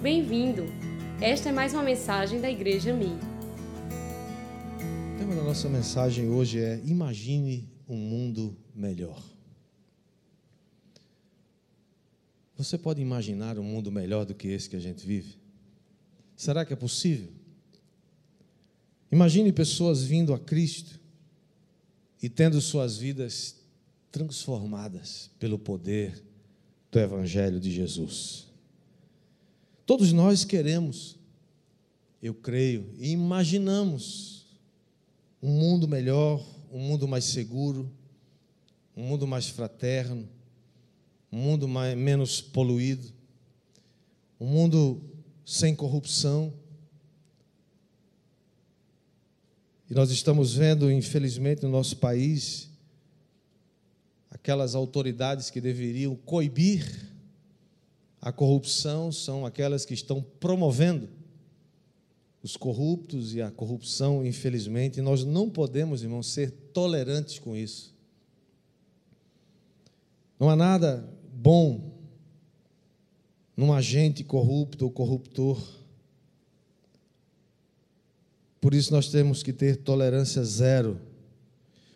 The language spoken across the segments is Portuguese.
Bem-vindo! Esta é mais uma mensagem da Igreja Mi. O tema da nossa mensagem hoje é Imagine um mundo melhor. Você pode imaginar um mundo melhor do que esse que a gente vive? Será que é possível? Imagine pessoas vindo a Cristo e tendo suas vidas transformadas pelo poder do Evangelho de Jesus. Todos nós queremos, eu creio, e imaginamos um mundo melhor, um mundo mais seguro, um mundo mais fraterno, um mundo mais, menos poluído, um mundo sem corrupção. E nós estamos vendo, infelizmente, no nosso país, aquelas autoridades que deveriam coibir a corrupção são aquelas que estão promovendo os corruptos e a corrupção, infelizmente, nós não podemos, irmãos, ser tolerantes com isso. Não há nada bom num agente corrupto ou corruptor. Por isso nós temos que ter tolerância zero.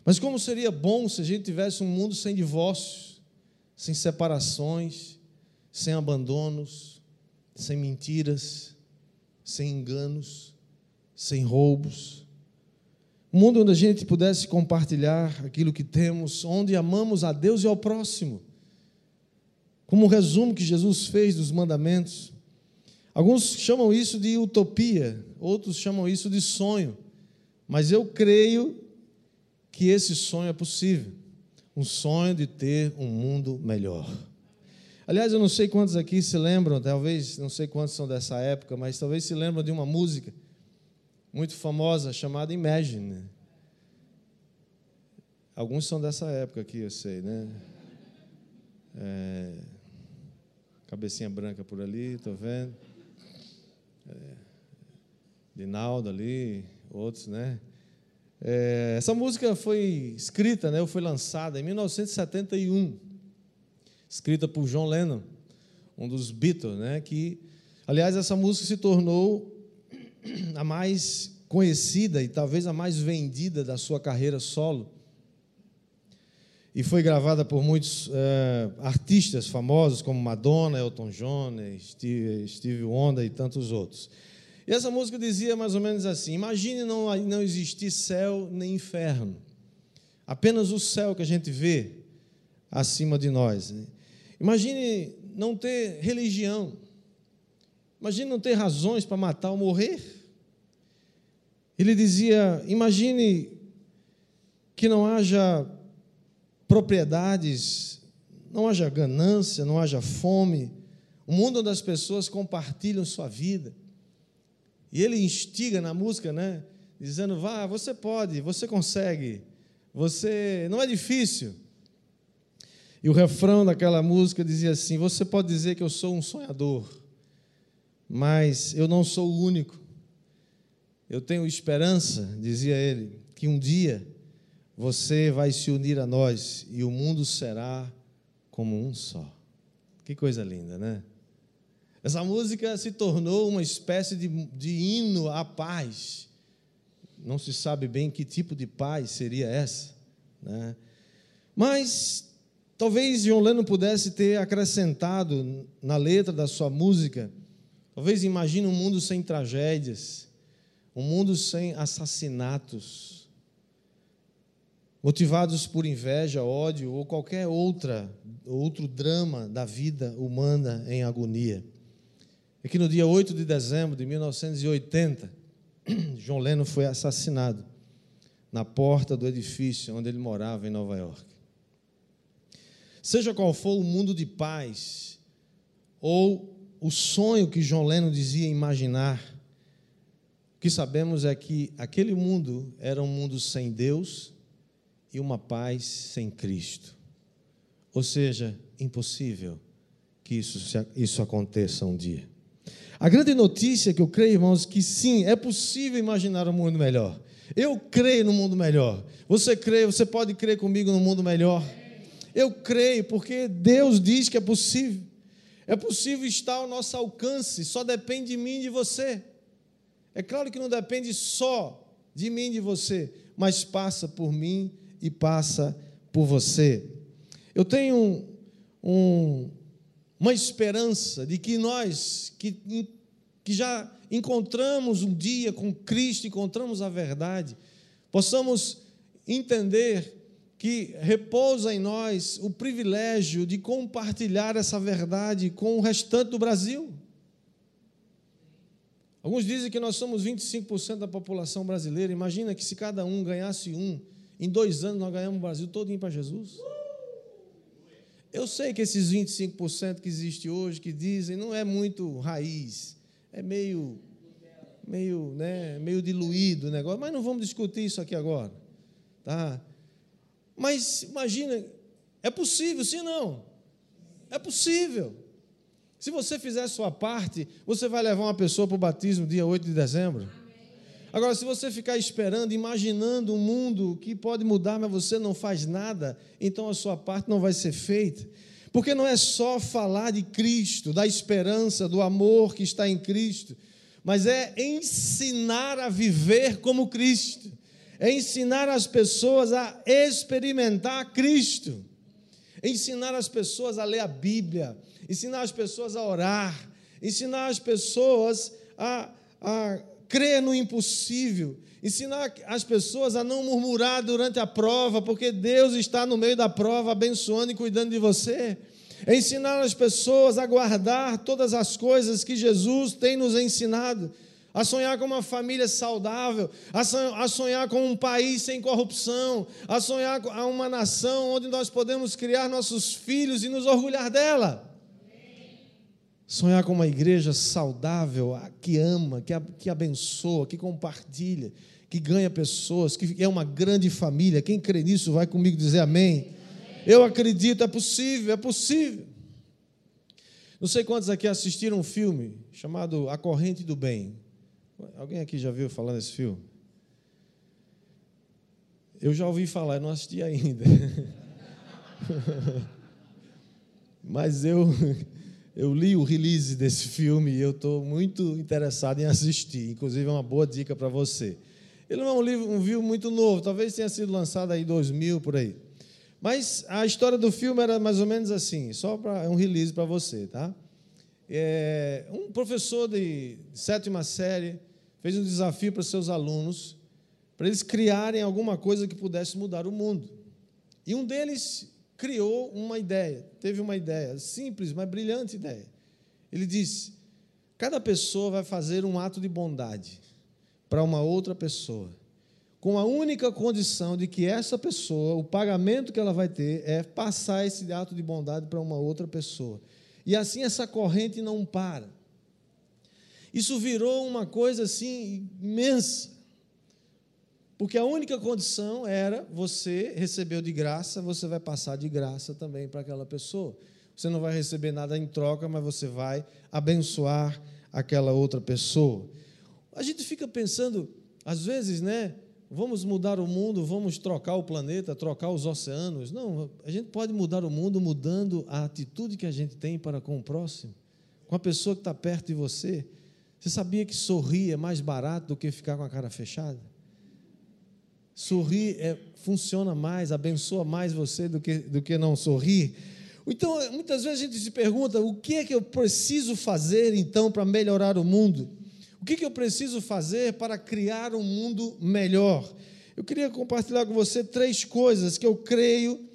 Mas como seria bom se a gente tivesse um mundo sem divórcios, sem separações, sem abandonos, sem mentiras, sem enganos, sem roubos. Um mundo onde a gente pudesse compartilhar aquilo que temos, onde amamos a Deus e ao próximo. Como um resumo que Jesus fez dos mandamentos. Alguns chamam isso de utopia, outros chamam isso de sonho. Mas eu creio que esse sonho é possível um sonho de ter um mundo melhor. Aliás, eu não sei quantos aqui se lembram, talvez, não sei quantos são dessa época, mas talvez se lembram de uma música muito famosa chamada Imagine. Alguns são dessa época aqui, eu sei, né? É, cabecinha branca por ali, estou vendo. É, Dinaldo ali, outros, né? É, essa música foi escrita, né, ou foi lançada em 1971 escrita por John Lennon, um dos Beatles, né? Que, aliás, essa música se tornou a mais conhecida e talvez a mais vendida da sua carreira solo. E foi gravada por muitos é, artistas famosos como Madonna, Elton John, Steve, Steve Wonder e tantos outros. E essa música dizia mais ou menos assim: Imagine não, não existir céu nem inferno, apenas o céu que a gente vê acima de nós. Né? Imagine não ter religião. Imagine não ter razões para matar ou morrer. Ele dizia: imagine que não haja propriedades, não haja ganância, não haja fome. Um mundo onde as pessoas compartilham sua vida. E ele instiga na música, né? Dizendo: vá, você pode, você consegue, você não é difícil. E o refrão daquela música dizia assim: Você pode dizer que eu sou um sonhador, mas eu não sou o único. Eu tenho esperança, dizia ele, que um dia você vai se unir a nós e o mundo será como um só. Que coisa linda, né? Essa música se tornou uma espécie de, de hino à paz. Não se sabe bem que tipo de paz seria essa, né? Mas Talvez John Lennon pudesse ter acrescentado na letra da sua música, talvez imagine um mundo sem tragédias, um mundo sem assassinatos, motivados por inveja, ódio ou qualquer outra outro drama da vida humana em agonia. É que no dia 8 de dezembro de 1980, John Lennon foi assassinado na porta do edifício onde ele morava em Nova York. Seja qual for o mundo de paz, ou o sonho que John Lennon dizia imaginar, o que sabemos é que aquele mundo era um mundo sem Deus e uma paz sem Cristo. Ou seja, impossível que isso, isso aconteça um dia. A grande notícia que eu creio, irmãos, que sim, é possível imaginar um mundo melhor. Eu creio no mundo melhor. Você crê, você pode crer comigo no mundo melhor. Eu creio, porque Deus diz que é possível. É possível estar ao nosso alcance, só depende de mim e de você. É claro que não depende só de mim e de você, mas passa por mim e passa por você. Eu tenho um, um, uma esperança de que nós, que, que já encontramos um dia com Cristo, encontramos a verdade, possamos entender que repousa em nós o privilégio de compartilhar essa verdade com o restante do Brasil. Alguns dizem que nós somos 25% da população brasileira. Imagina que se cada um ganhasse um, em dois anos nós ganhamos o Brasil todo para Jesus. Eu sei que esses 25% que existe hoje, que dizem, não é muito raiz, é meio, meio, né, meio diluído o negócio, mas não vamos discutir isso aqui agora. Tá? Mas imagina, é possível, sim ou não? É possível. Se você fizer a sua parte, você vai levar uma pessoa para o batismo dia 8 de dezembro. Agora, se você ficar esperando, imaginando um mundo que pode mudar, mas você não faz nada, então a sua parte não vai ser feita. Porque não é só falar de Cristo, da esperança, do amor que está em Cristo, mas é ensinar a viver como Cristo é ensinar as pessoas a experimentar Cristo, ensinar as pessoas a ler a Bíblia, ensinar as pessoas a orar, ensinar as pessoas a, a crer no impossível, ensinar as pessoas a não murmurar durante a prova, porque Deus está no meio da prova, abençoando e cuidando de você. É ensinar as pessoas a guardar todas as coisas que Jesus tem nos ensinado a sonhar com uma família saudável, a sonhar com um país sem corrupção, a sonhar com uma nação onde nós podemos criar nossos filhos e nos orgulhar dela. Sonhar com uma igreja saudável, que ama, que abençoa, que compartilha, que ganha pessoas, que é uma grande família. Quem crê nisso vai comigo dizer amém. Eu acredito, é possível, é possível. Não sei quantos aqui assistiram um filme chamado A Corrente do Bem. Alguém aqui já viu falar nesse filme? Eu já ouvi falar, eu não assisti ainda. Mas eu, eu li o release desse filme e eu estou muito interessado em assistir. Inclusive, é uma boa dica para você. Ele não é um livro, um filme muito novo, talvez tenha sido lançado aí em 2000 por aí. Mas a história do filme era mais ou menos assim, só para é um release para você, tá? É, um professor de sétima série fez um desafio para seus alunos, para eles criarem alguma coisa que pudesse mudar o mundo. E um deles criou uma ideia, teve uma ideia, simples, mas brilhante ideia. Ele disse: cada pessoa vai fazer um ato de bondade para uma outra pessoa, com a única condição de que essa pessoa, o pagamento que ela vai ter é passar esse ato de bondade para uma outra pessoa. E assim essa corrente não para. Isso virou uma coisa assim imensa. Porque a única condição era você recebeu de graça, você vai passar de graça também para aquela pessoa. Você não vai receber nada em troca, mas você vai abençoar aquela outra pessoa. A gente fica pensando, às vezes, né? Vamos mudar o mundo, vamos trocar o planeta, trocar os oceanos. Não, a gente pode mudar o mundo mudando a atitude que a gente tem para com o próximo, com a pessoa que está perto de você. Você sabia que sorrir é mais barato do que ficar com a cara fechada? Sorrir é, funciona mais, abençoa mais você do que, do que não sorrir. Então, muitas vezes a gente se pergunta: o que é que eu preciso fazer então para melhorar o mundo? O que, que eu preciso fazer para criar um mundo melhor? Eu queria compartilhar com você três coisas que eu creio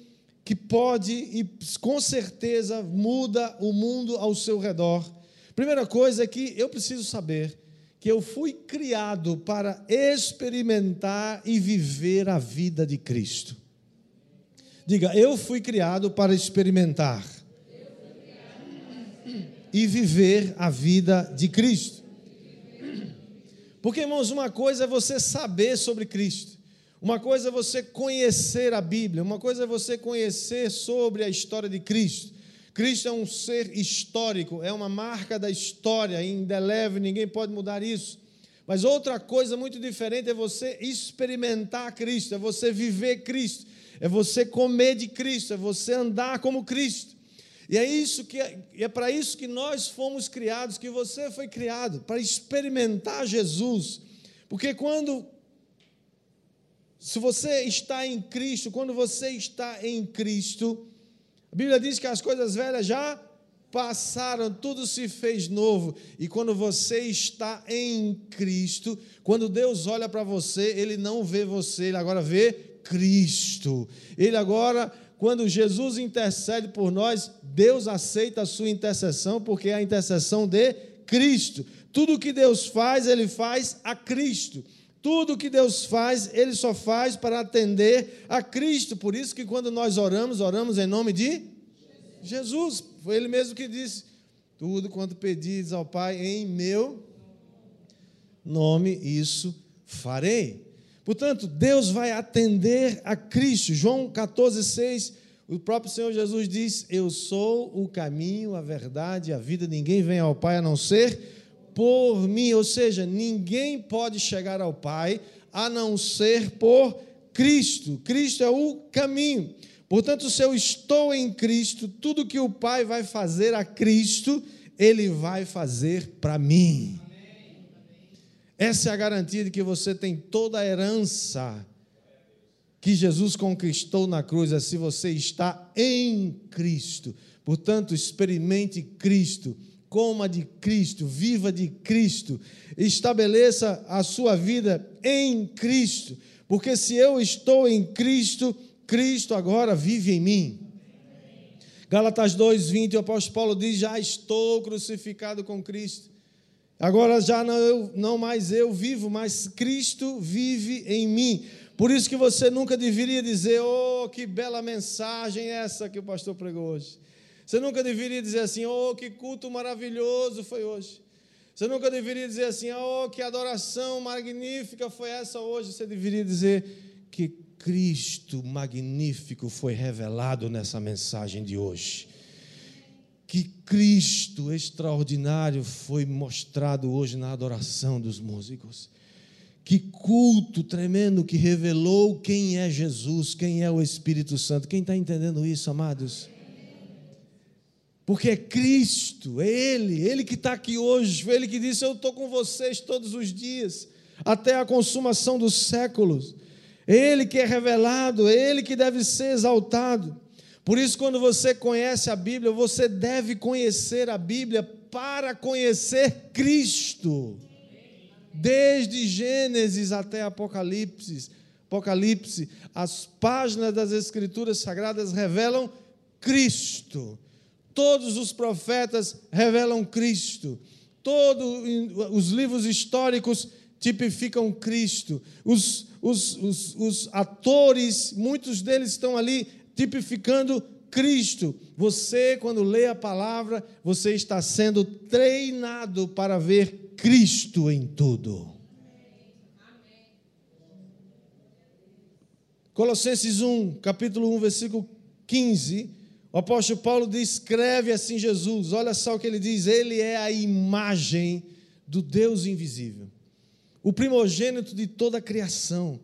que pode e com certeza muda o mundo ao seu redor Primeira coisa é que eu preciso saber que eu fui criado para experimentar e viver a vida de Cristo. Diga, eu fui criado para experimentar e viver a vida de Cristo. Porque, irmãos, uma coisa é você saber sobre Cristo, uma coisa é você conhecer a Bíblia, uma coisa é você conhecer sobre a história de Cristo. Cristo é um ser histórico, é uma marca da história, indelével, ninguém pode mudar isso. Mas outra coisa muito diferente é você experimentar Cristo, é você viver Cristo, é você comer de Cristo, é você andar como Cristo. E é isso que é, é para isso que nós fomos criados, que você foi criado, para experimentar Jesus. Porque quando se você está em Cristo, quando você está em Cristo, a Bíblia diz que as coisas velhas já passaram, tudo se fez novo. E quando você está em Cristo, quando Deus olha para você, Ele não vê você, Ele agora vê Cristo. Ele agora, quando Jesus intercede por nós, Deus aceita a sua intercessão, porque é a intercessão de Cristo. Tudo que Deus faz, Ele faz a Cristo. Tudo que Deus faz, Ele só faz para atender a Cristo. Por isso que quando nós oramos, oramos em nome de Jesus. Foi Ele mesmo que disse: Tudo quanto pedis ao Pai em meu nome, isso farei. Portanto, Deus vai atender a Cristo. João 14, 6, o próprio Senhor Jesus diz: Eu sou o caminho, a verdade a vida. Ninguém vem ao Pai a não ser por mim, ou seja, ninguém pode chegar ao Pai a não ser por Cristo. Cristo é o caminho. Portanto, se eu estou em Cristo, tudo que o Pai vai fazer a Cristo, Ele vai fazer para mim. Essa é a garantia de que você tem toda a herança que Jesus conquistou na cruz, é se você está em Cristo. Portanto, experimente Cristo coma de Cristo, viva de Cristo, estabeleça a sua vida em Cristo, porque se eu estou em Cristo, Cristo agora vive em mim. Gálatas 2:20, o apóstolo Paulo diz: "Já estou crucificado com Cristo. Agora já não, eu, não mais eu vivo, mas Cristo vive em mim." Por isso que você nunca deveria dizer: "Oh, que bela mensagem essa que o pastor pregou hoje." Você nunca deveria dizer assim, oh, que culto maravilhoso foi hoje. Você nunca deveria dizer assim, oh, que adoração magnífica foi essa hoje. Você deveria dizer que Cristo magnífico foi revelado nessa mensagem de hoje. Que Cristo extraordinário foi mostrado hoje na adoração dos músicos. Que culto tremendo que revelou quem é Jesus, quem é o Espírito Santo. Quem está entendendo isso, amados? porque é Cristo, é Ele, Ele que está aqui hoje, foi Ele que disse: Eu estou com vocês todos os dias, até a consumação dos séculos. Ele que é revelado, é Ele que deve ser exaltado. Por isso, quando você conhece a Bíblia, você deve conhecer a Bíblia para conhecer Cristo. Desde Gênesis até Apocalipse, Apocalipse, as páginas das Escrituras Sagradas revelam Cristo. Todos os profetas revelam Cristo. Todos os livros históricos tipificam Cristo. Os, os, os, os atores, muitos deles estão ali tipificando Cristo. Você, quando lê a palavra, você está sendo treinado para ver Cristo em tudo. Colossenses 1, capítulo 1, versículo 15 o apóstolo Paulo descreve assim Jesus, olha só o que ele diz: Ele é a imagem do Deus invisível, o primogênito de toda a criação,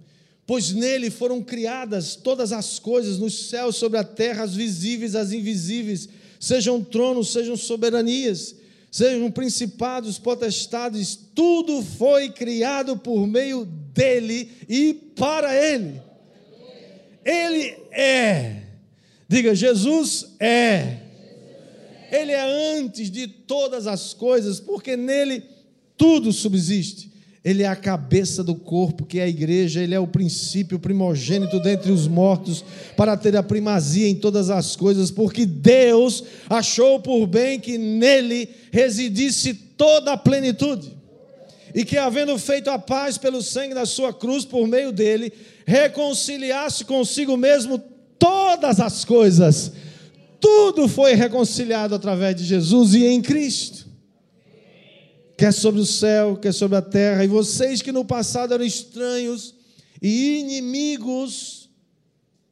pois nele foram criadas todas as coisas, nos céus, sobre a terra, as visíveis, as invisíveis, sejam tronos, sejam soberanias, sejam principados, potestades, tudo foi criado por meio dele e para ele. Ele é Diga, Jesus é. Ele é antes de todas as coisas, porque nele tudo subsiste. Ele é a cabeça do corpo, que é a igreja, ele é o princípio primogênito dentre os mortos, para ter a primazia em todas as coisas, porque Deus achou por bem que nele residisse toda a plenitude. E que, havendo feito a paz pelo sangue da sua cruz, por meio dele, reconciliasse consigo mesmo todas as coisas, tudo foi reconciliado através de Jesus e em Cristo. Quer sobre o céu, quer sobre a terra, e vocês que no passado eram estranhos e inimigos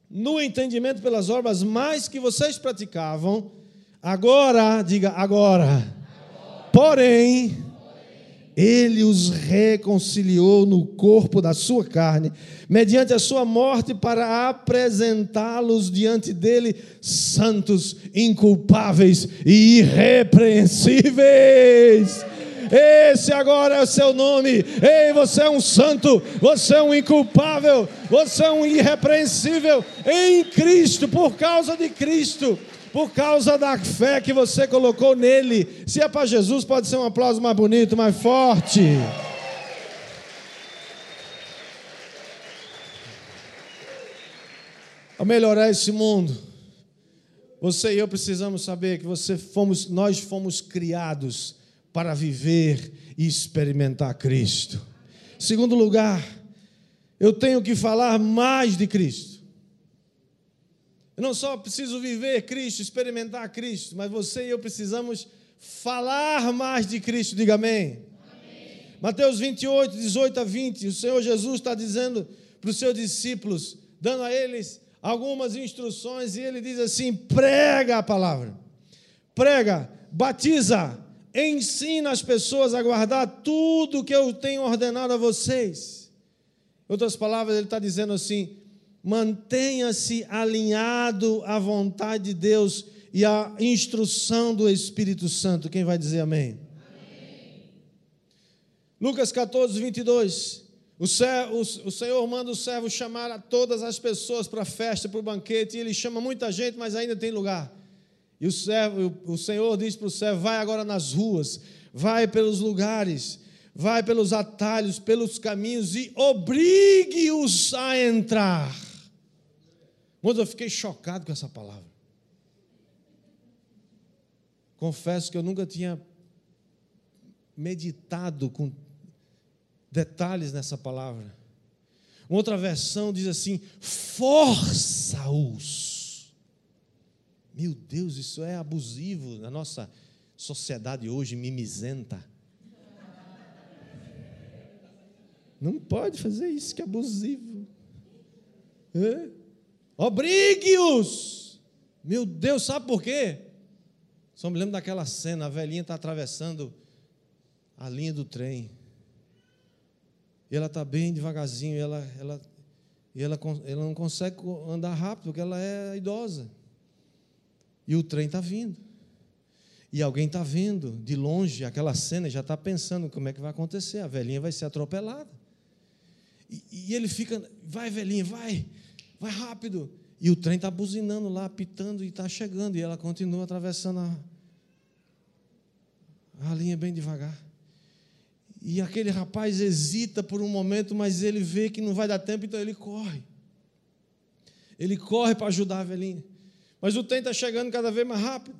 no entendimento pelas obras mais que vocês praticavam, agora, diga agora, porém, ele os reconciliou no corpo da sua carne, mediante a sua morte, para apresentá-los diante dele santos, inculpáveis e irrepreensíveis. Esse agora é o seu nome. Ei, você é um santo, você é um inculpável, você é um irrepreensível em Cristo, por causa de Cristo por causa da fé que você colocou nele. Se é para Jesus, pode ser um aplauso mais bonito, mais forte. A melhorar esse mundo, você e eu precisamos saber que você fomos, nós fomos criados para viver e experimentar Cristo. Segundo lugar, eu tenho que falar mais de Cristo. Eu não só preciso viver Cristo, experimentar Cristo, mas você e eu precisamos falar mais de Cristo. Diga amém. Mateus 28, 18 a 20, o Senhor Jesus está dizendo para os seus discípulos, dando a eles algumas instruções, e ele diz assim: prega a palavra, prega, batiza, ensina as pessoas a guardar tudo que eu tenho ordenado a vocês. Em outras palavras, ele está dizendo assim: mantenha-se alinhado à vontade de Deus e à instrução do Espírito Santo. Quem vai dizer amém? amém. Lucas 14, 22. O, servo, o, Senhor manda o servo chamar a todas as pessoas para a festa, para o banquete, e ele chama muita gente, mas ainda tem lugar. E o, servo, o Senhor diz para o servo: vai agora nas ruas, vai pelos lugares, vai pelos atalhos, pelos caminhos e obrigue-os a entrar. Mas eu fiquei chocado com essa palavra. Confesso que eu nunca tinha meditado com detalhes nessa palavra. Uma outra versão diz assim: força-os. Meu Deus, isso é abusivo na nossa sociedade hoje mimizenta. Não pode fazer isso, que é abusivo. É? Obrigue-os. Meu Deus, sabe por quê? Só me lembro daquela cena, a velhinha está atravessando a linha do trem. E ela está bem devagarzinho, e ela, ela, e ela, ela não consegue andar rápido, porque ela é idosa. E o trem está vindo. E alguém está vendo de longe aquela cena e já está pensando como é que vai acontecer. A velhinha vai ser atropelada. E, e ele fica, vai, velhinha, vai vai rápido. E o trem está buzinando lá, apitando e está chegando. E ela continua atravessando a, a linha bem devagar. E aquele rapaz hesita por um momento, mas ele vê que não vai dar tempo, então ele corre. Ele corre para ajudar a velhinha. Mas o trem está chegando cada vez mais rápido.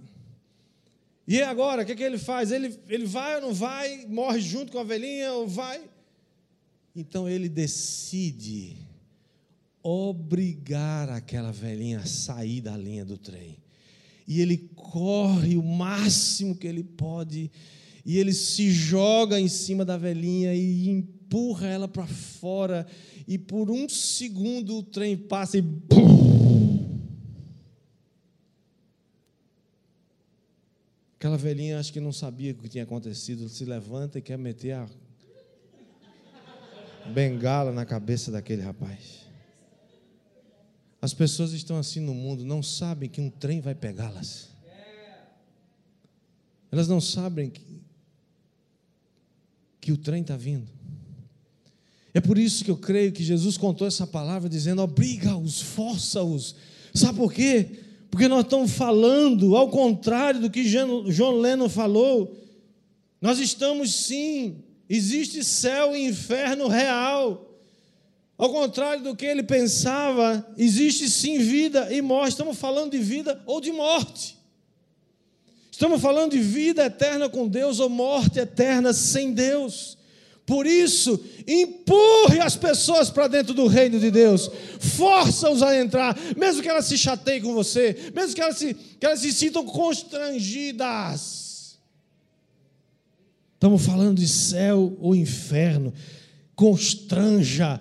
E agora, o que, que ele faz? Ele, ele vai ou não vai? Morre junto com a velhinha ou vai? Então ele decide obrigar aquela velhinha a sair da linha do trem. E ele corre o máximo que ele pode, e ele se joga em cima da velhinha e empurra ela para fora, e por um segundo o trem passa e. Bum! Aquela velhinha acho que não sabia o que tinha acontecido, se levanta e quer meter a bengala na cabeça daquele rapaz. As pessoas estão assim no mundo, não sabem que um trem vai pegá-las. Elas não sabem que, que o trem está vindo. É por isso que eu creio que Jesus contou essa palavra dizendo: obriga-os, força-os. Sabe por quê? Porque nós estamos falando, ao contrário do que John Lennon falou, nós estamos sim, existe céu e inferno real. Ao contrário do que ele pensava, existe sim vida e morte. Estamos falando de vida ou de morte. Estamos falando de vida eterna com Deus ou morte eterna sem Deus. Por isso, empurre as pessoas para dentro do reino de Deus, força-os a entrar, mesmo que elas se chateiem com você, mesmo que elas se, que elas se sintam constrangidas. Estamos falando de céu ou inferno constranja,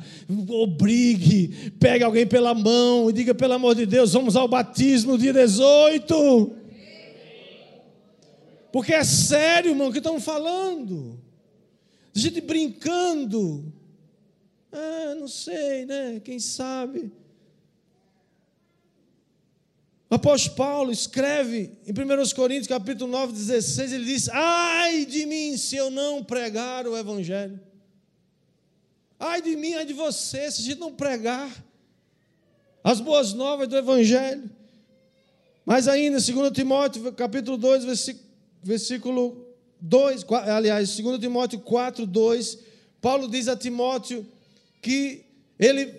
obrigue, pegue alguém pela mão e diga: pelo amor de Deus, vamos ao batismo dia 18. Porque é sério, irmão, que estamos falando. Gente brincando. Ah, não sei, né? Quem sabe? Apóstolo Paulo escreve em 1 Coríntios, capítulo 9, 16, ele diz: Ai de mim se eu não pregar o Evangelho. Ai de mim, ai de você, se a gente não pregar as boas novas do Evangelho. Mas ainda, 2 Timóteo, capítulo 2, versículo 2, aliás, 2 Timóteo 4, 2, Paulo diz a Timóteo que ele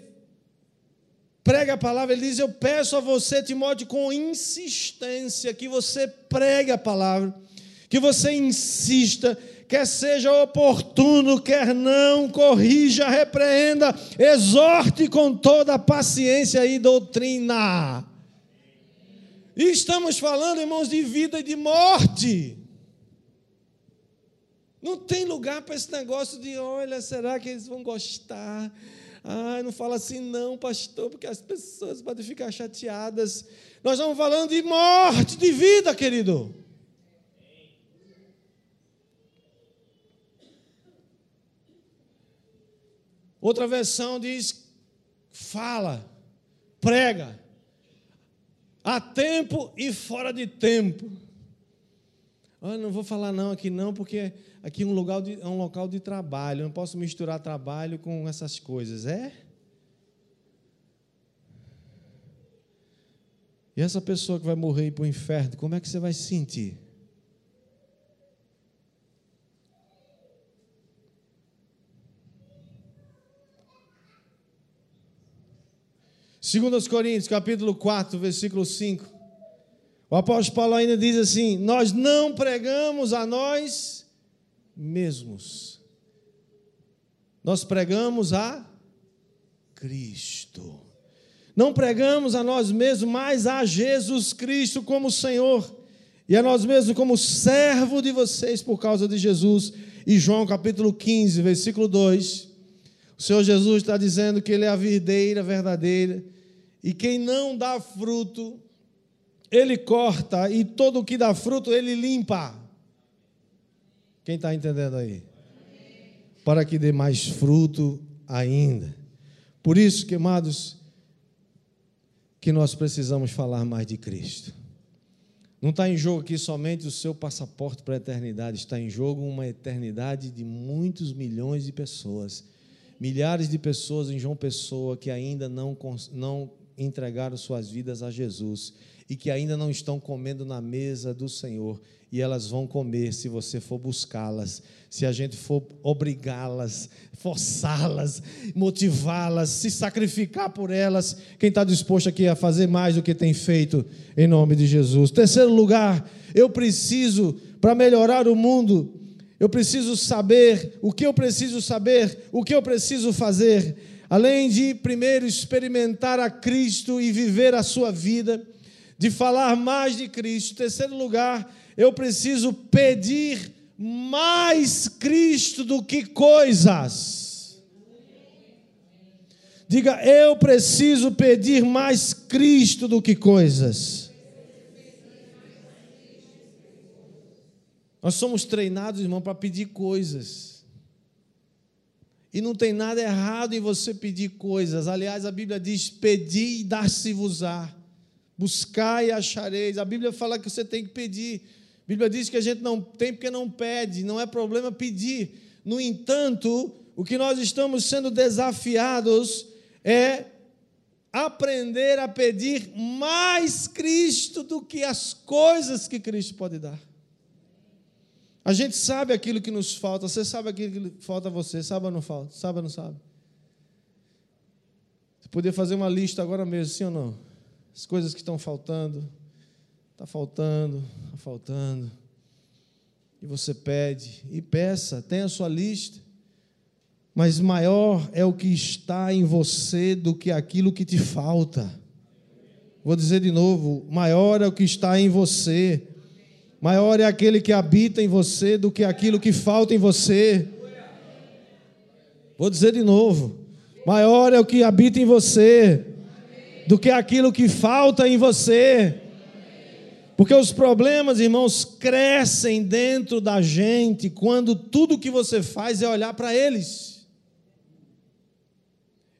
prega a palavra, ele diz: Eu peço a você, Timóteo, com insistência, que você pregue a palavra, que você insista, quer seja oportuno, quer não, corrija, repreenda, exorte com toda a paciência e doutrina. E estamos falando, irmãos, de vida e de morte. Não tem lugar para esse negócio de, olha, será que eles vão gostar? Ah, não fala assim não, pastor, porque as pessoas podem ficar chateadas. Nós estamos falando de morte, de vida, querido. Outra versão diz: fala, prega, a tempo e fora de tempo. Olha, não vou falar não aqui não, porque aqui é um, lugar de, é um local de trabalho, eu não posso misturar trabalho com essas coisas, é? E essa pessoa que vai morrer para o inferno, como é que você vai se sentir? Segundo Coríntios, capítulo 4, versículo 5. O apóstolo Paulo ainda diz assim: Nós não pregamos a nós mesmos. Nós pregamos a Cristo. Não pregamos a nós mesmos, mas a Jesus Cristo como Senhor e a nós mesmos como servo de vocês por causa de Jesus. E João capítulo 15, versículo 2, o Senhor Jesus está dizendo que Ele é a videira verdadeira e quem não dá fruto, Ele corta e todo o que dá fruto, Ele limpa. Quem está entendendo aí? Para que dê mais fruto ainda. Por isso, queimados, que nós precisamos falar mais de Cristo. Não está em jogo aqui somente o seu passaporte para a eternidade, está em jogo uma eternidade de muitos milhões de pessoas. Milhares de pessoas em João Pessoa que ainda não, não entregaram suas vidas a Jesus e que ainda não estão comendo na mesa do Senhor e elas vão comer se você for buscá-las, se a gente for obrigá-las, forçá-las, motivá-las, se sacrificar por elas. Quem está disposto aqui a fazer mais do que tem feito, em nome de Jesus. Terceiro lugar, eu preciso, para melhorar o mundo, eu preciso saber o que eu preciso saber, o que eu preciso fazer. Além de primeiro experimentar a Cristo e viver a sua vida, de falar mais de Cristo. Terceiro lugar, eu preciso pedir mais Cristo do que coisas. Diga, eu preciso pedir mais Cristo do que coisas. Nós somos treinados, irmão, para pedir coisas. E não tem nada errado em você pedir coisas. Aliás, a Bíblia diz: pedi e dar-se-vos-á. Buscai e achareis. A Bíblia fala que você tem que pedir. A Bíblia diz que a gente não tem porque não pede, não é problema pedir. No entanto, o que nós estamos sendo desafiados é aprender a pedir mais Cristo do que as coisas que Cristo pode dar. A gente sabe aquilo que nos falta, você sabe aquilo que falta a você, sabe ou não falta? Sabe ou não sabe? Você poderia fazer uma lista agora mesmo, sim ou não? As coisas que estão faltando, Está faltando, está faltando. E você pede, e peça, tem a sua lista. Mas maior é o que está em você do que aquilo que te falta. Vou dizer de novo: maior é o que está em você. Maior é aquele que habita em você do que aquilo que falta em você. Vou dizer de novo: maior é o que habita em você do que aquilo que falta em você. Porque os problemas, irmãos, crescem dentro da gente quando tudo que você faz é olhar para eles.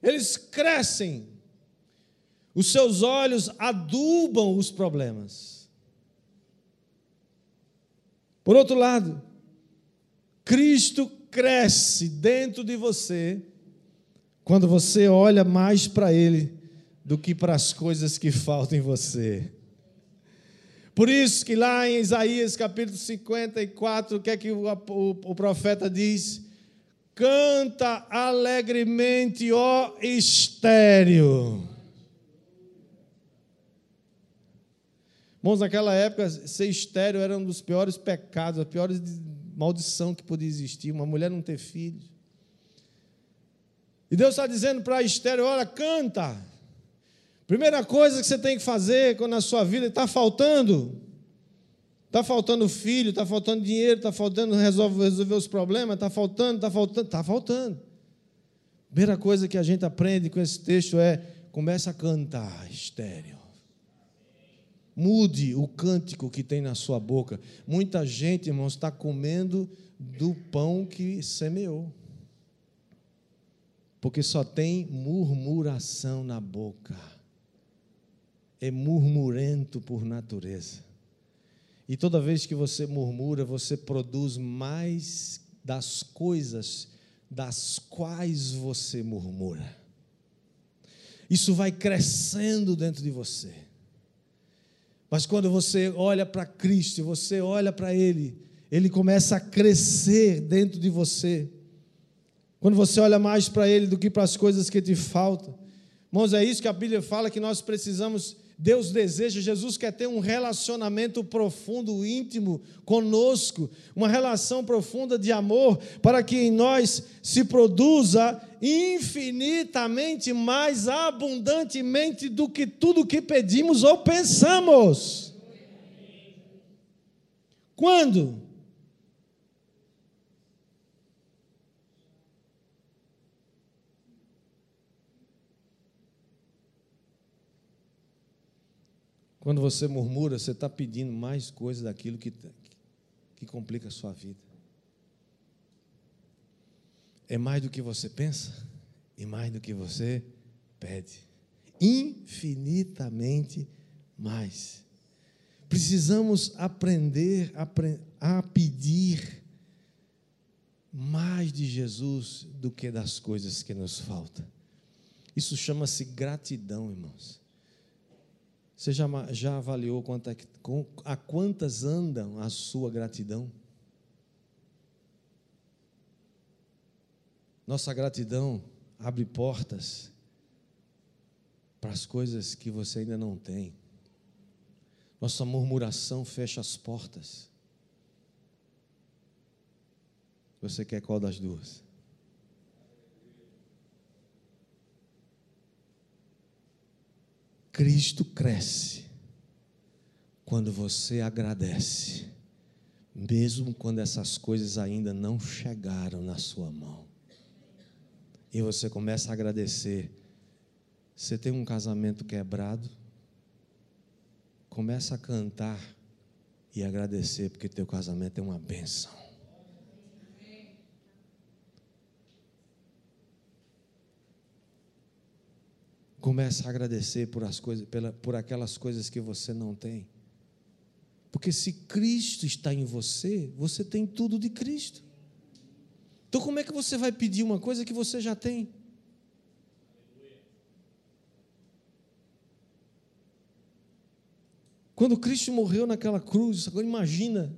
Eles crescem. Os seus olhos adubam os problemas. Por outro lado, Cristo cresce dentro de você quando você olha mais para Ele do que para as coisas que faltam em você. Por isso que lá em Isaías capítulo 54, o que é que o, o, o profeta diz? Canta alegremente, ó estéreo. Irmãos, naquela época, ser estéreo era um dos piores pecados, a pior maldição que podia existir, uma mulher não ter filhos. E Deus está dizendo para a estéreo: olha, canta. Primeira coisa que você tem que fazer quando na sua vida está faltando, está faltando filho, está faltando dinheiro, está faltando resolver, resolver os problemas, está faltando, está faltando, está faltando. Primeira coisa que a gente aprende com esse texto é comece a cantar estéreo. Mude o cântico que tem na sua boca. Muita gente, irmãos, está comendo do pão que semeou. Porque só tem murmuração na boca. É murmurento por natureza. E toda vez que você murmura, você produz mais das coisas das quais você murmura. Isso vai crescendo dentro de você. Mas quando você olha para Cristo, você olha para Ele, Ele começa a crescer dentro de você. Quando você olha mais para Ele do que para as coisas que te faltam. Irmãos, é isso que a Bíblia fala que nós precisamos. Deus deseja, Jesus quer ter um relacionamento profundo, íntimo conosco, uma relação profunda de amor, para que em nós se produza infinitamente mais abundantemente do que tudo que pedimos ou pensamos. Quando? Quando você murmura, você está pedindo mais coisas daquilo que, que complica a sua vida é mais do que você pensa e mais do que você pede. Infinitamente mais. Precisamos aprender a pedir mais de Jesus do que das coisas que nos faltam. Isso chama-se gratidão, irmãos. Você já, já avaliou a quantas andam a sua gratidão? Nossa gratidão abre portas para as coisas que você ainda não tem. Nossa murmuração fecha as portas. Você quer qual das duas? Cristo cresce quando você agradece, mesmo quando essas coisas ainda não chegaram na sua mão e você começa a agradecer. Você tem um casamento quebrado, começa a cantar e agradecer, porque teu casamento é uma benção. Começa a agradecer por, as coisas, pela, por aquelas coisas que você não tem. Porque se Cristo está em você, você tem tudo de Cristo. Então, como é que você vai pedir uma coisa que você já tem? Quando Cristo morreu naquela cruz, agora imagina,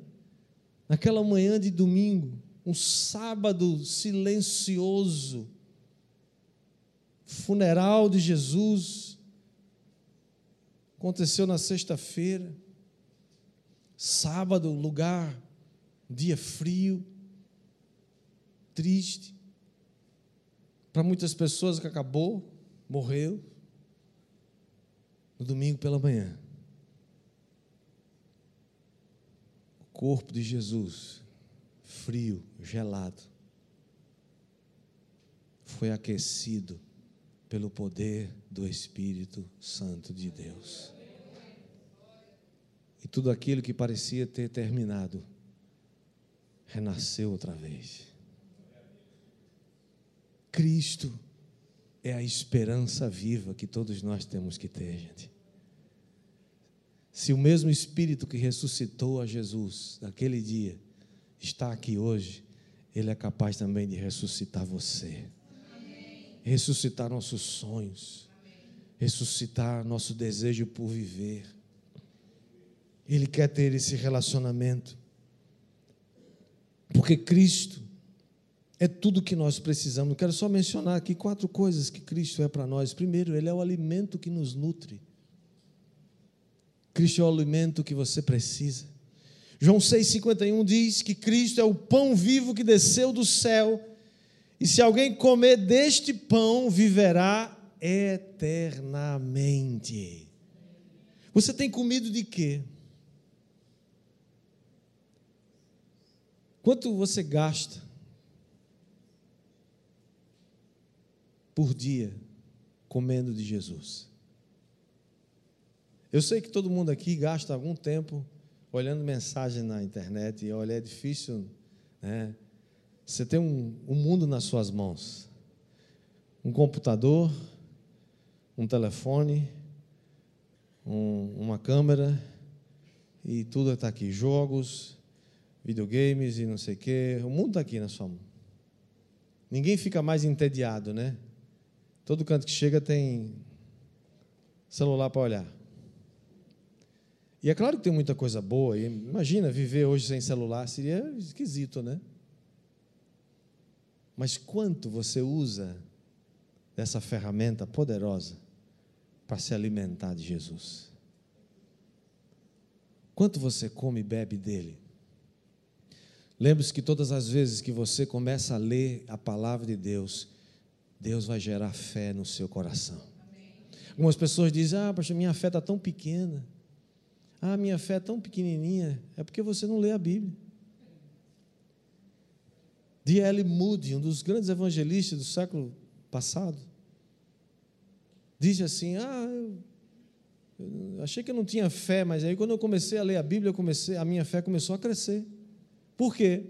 naquela manhã de domingo, um sábado silencioso, funeral de Jesus, aconteceu na sexta-feira, sábado, lugar, dia frio, triste. Para muitas pessoas que acabou, morreu. No domingo pela manhã. O corpo de Jesus, frio, gelado, foi aquecido pelo poder do Espírito Santo de Deus. E tudo aquilo que parecia ter terminado renasceu outra vez. Cristo é a esperança viva que todos nós temos que ter, gente. Se o mesmo Espírito que ressuscitou a Jesus naquele dia está aqui hoje, Ele é capaz também de ressuscitar você. Ressuscitar nossos sonhos, ressuscitar nosso desejo por viver. Ele quer ter esse relacionamento, porque Cristo é tudo que nós precisamos. Quero só mencionar aqui quatro coisas que Cristo é para nós. Primeiro, Ele é o alimento que nos nutre. Cristo é o alimento que você precisa. João 6,51 diz que Cristo é o pão vivo que desceu do céu, e se alguém comer deste pão, viverá eternamente. Você tem comido de quê? Quanto você gasta por dia comendo de Jesus? Eu sei que todo mundo aqui gasta algum tempo olhando mensagem na internet, e olha, é difícil, né? Você tem um, um mundo nas suas mãos. Um computador, um telefone, um, uma câmera, e tudo está aqui. Jogos, videogames e não sei o quê. O mundo está aqui na sua mão. Ninguém fica mais entediado, né? Todo canto que chega tem celular para olhar. E é claro que tem muita coisa boa. Imagina viver hoje sem celular, seria esquisito, né? Mas quanto você usa dessa ferramenta poderosa para se alimentar de Jesus? Quanto você come e bebe dele? Lembre-se que todas as vezes que você começa a ler a palavra de Deus, Deus vai gerar fé no seu coração. Algumas pessoas dizem: Ah, pastor, minha fé está tão pequena. Ah, minha fé é tão pequenininha. É porque você não lê a Bíblia. D.L. Moody, um dos grandes evangelistas do século passado, diz assim: Ah, eu, eu achei que eu não tinha fé, mas aí quando eu comecei a ler a Bíblia, comecei, a minha fé começou a crescer. Por quê?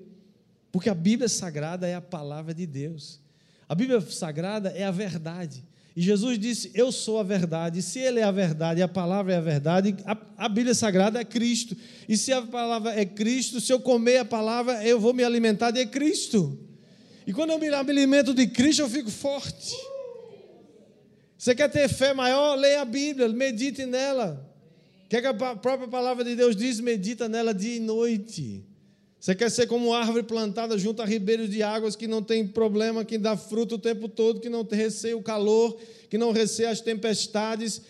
Porque a Bíblia Sagrada é a palavra de Deus. A Bíblia Sagrada é a verdade. E Jesus disse: Eu sou a verdade. Se Ele é a verdade a palavra é a verdade, a, a, Bíblia Sagrada é Cristo. E se a palavra é Cristo, se eu comer a palavra, eu vou me alimentar de Cristo. E quando eu me alimento de Cristo, eu fico forte. Você quer ter fé maior? Leia a Bíblia, medite nela. Quer que a própria palavra de Deus diz? Medita nela dia e noite. Você quer ser como árvore plantada junto a ribeiros de águas que não tem problema, que dá fruto o tempo todo, que não receia o calor, que não receia as tempestades.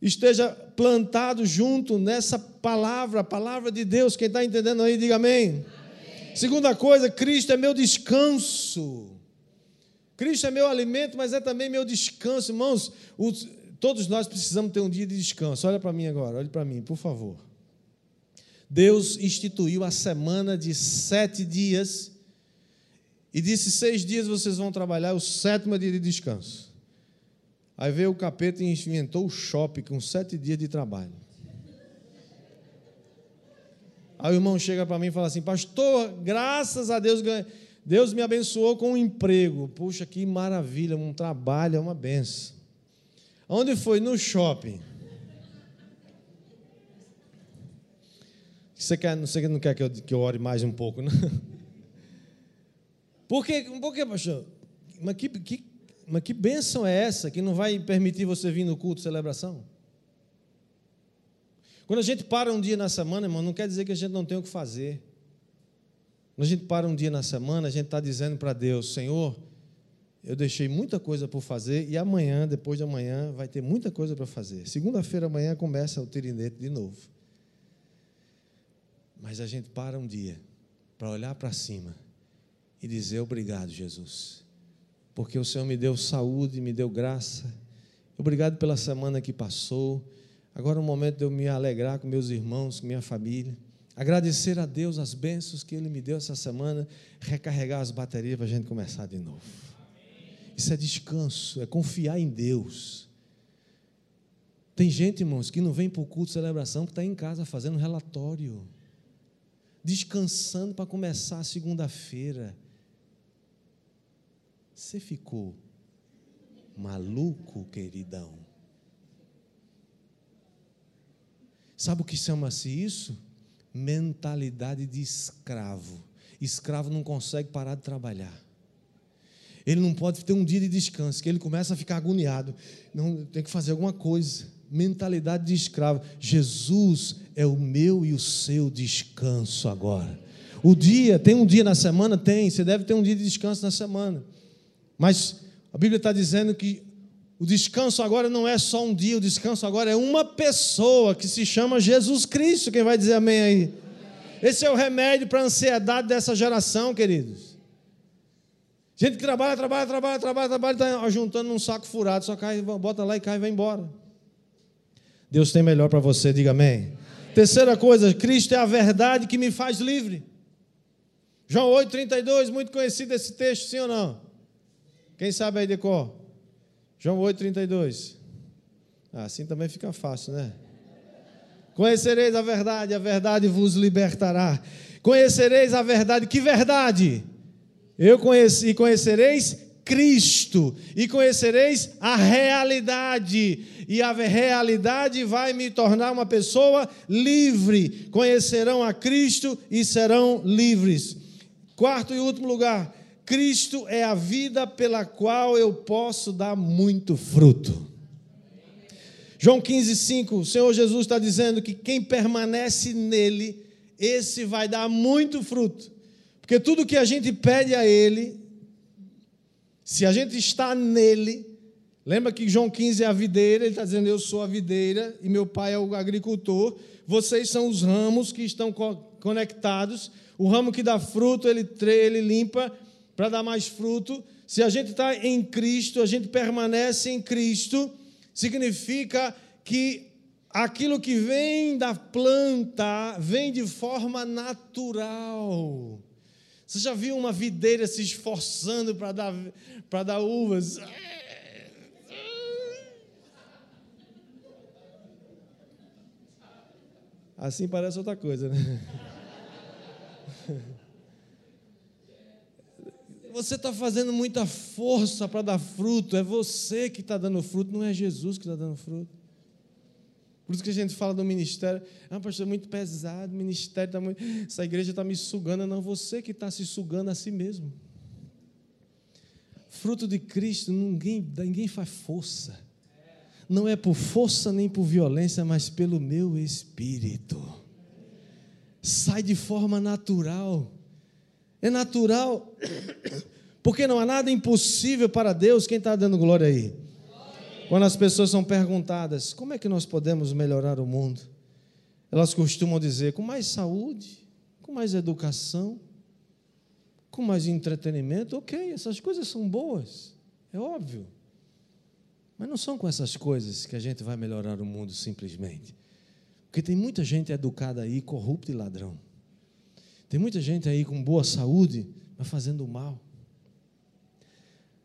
Esteja plantado junto nessa palavra, a palavra de Deus. Quem está entendendo aí, diga amém. amém. Segunda coisa, Cristo é meu descanso. Cristo é meu alimento, mas é também meu descanso. Irmãos, os, todos nós precisamos ter um dia de descanso. Olha para mim agora, olhe para mim, por favor. Deus instituiu a semana de sete dias e disse: seis dias vocês vão trabalhar, o sétimo é dia de descanso. Aí veio o capeta e inventou o shopping com sete dias de trabalho. Aí o irmão chega para mim e fala assim: Pastor, graças a Deus, Deus me abençoou com um emprego. Puxa, que maravilha, um trabalho, é uma benção. Onde foi? No shopping. Você, quer, você não quer que eu, que eu ore mais um pouco, não? Por quê, por quê pastor? Mas que, que, mas que bênção é essa que não vai permitir você vir no culto celebração? Quando a gente para um dia na semana, irmão, não quer dizer que a gente não tem o que fazer. Quando a gente para um dia na semana, a gente está dizendo para Deus: Senhor, eu deixei muita coisa por fazer e amanhã, depois de amanhã, vai ter muita coisa para fazer. Segunda-feira, amanhã, começa o tirinete de novo. Mas a gente para um dia para olhar para cima e dizer obrigado, Jesus, porque o Senhor me deu saúde, me deu graça. Obrigado pela semana que passou. Agora é o momento de eu me alegrar com meus irmãos, com minha família. Agradecer a Deus as bênçãos que Ele me deu essa semana, recarregar as baterias para a gente começar de novo. Isso é descanso, é confiar em Deus. Tem gente, irmãos, que não vem para o culto de celebração, que está em casa fazendo relatório, descansando para começar a segunda-feira. Você ficou maluco, queridão? Sabe o que chama-se isso? Mentalidade de escravo. Escravo não consegue parar de trabalhar. Ele não pode ter um dia de descanso, que ele começa a ficar agoniado. Não, tem que fazer alguma coisa. Mentalidade de escravo. Jesus é o meu e o seu descanso agora. O dia, tem um dia na semana? Tem, você deve ter um dia de descanso na semana. Mas a Bíblia está dizendo que o descanso agora não é só um dia, o descanso agora é uma pessoa que se chama Jesus Cristo. Quem vai dizer amém aí? Esse é o remédio para a ansiedade dessa geração, queridos. Gente que trabalha, trabalha, trabalha, trabalha, trabalha, está juntando num saco furado, só cai, bota lá e cai e vai embora. Deus tem melhor para você, diga amém. amém. Terceira coisa, Cristo é a verdade que me faz livre. João 8,32, muito conhecido esse texto, sim ou não? Quem sabe aí de cor? João 8,32. Ah, assim também fica fácil, né? Conhecereis a verdade, a verdade vos libertará. Conhecereis a verdade, que verdade? Eu conheci, conhecereis Cristo, e conhecereis a realidade, e a realidade vai me tornar uma pessoa livre. Conhecerão a Cristo e serão livres. Quarto e último lugar, Cristo é a vida pela qual eu posso dar muito fruto. João 15, 5, o Senhor Jesus está dizendo que quem permanece nele, esse vai dar muito fruto. Porque tudo que a gente pede a Ele, se a gente está nele, lembra que João 15 é a videira, ele está dizendo: Eu sou a videira e meu pai é o agricultor, vocês são os ramos que estão conectados. O ramo que dá fruto, ele, ele limpa para dar mais fruto. Se a gente está em Cristo, a gente permanece em Cristo, significa que aquilo que vem da planta vem de forma natural. Você já viu uma videira se esforçando para dar, para dar uvas? Assim parece outra coisa, né? Você está fazendo muita força para dar fruto, é você que está dando fruto, não é Jesus que está dando fruto. Por isso que a gente fala do ministério, ah, pastor, é muito pesado, o ministério está muito. Essa igreja está me sugando. Não, você que está se sugando a si mesmo. Fruto de Cristo, ninguém, ninguém faz força. Não é por força nem por violência, mas pelo meu espírito. Sai de forma natural. É natural, porque não há nada impossível para Deus. Quem está dando glória aí? Quando as pessoas são perguntadas como é que nós podemos melhorar o mundo, elas costumam dizer com mais saúde, com mais educação, com mais entretenimento. Ok, essas coisas são boas, é óbvio. Mas não são com essas coisas que a gente vai melhorar o mundo simplesmente. Porque tem muita gente educada aí, corrupta e ladrão. Tem muita gente aí com boa saúde, mas fazendo mal.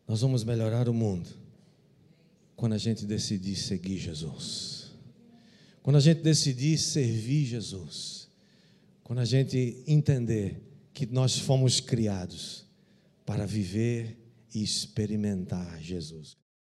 Nós vamos melhorar o mundo quando a gente decidir seguir Jesus. Quando a gente decidir servir Jesus. Quando a gente entender que nós fomos criados para viver e experimentar Jesus.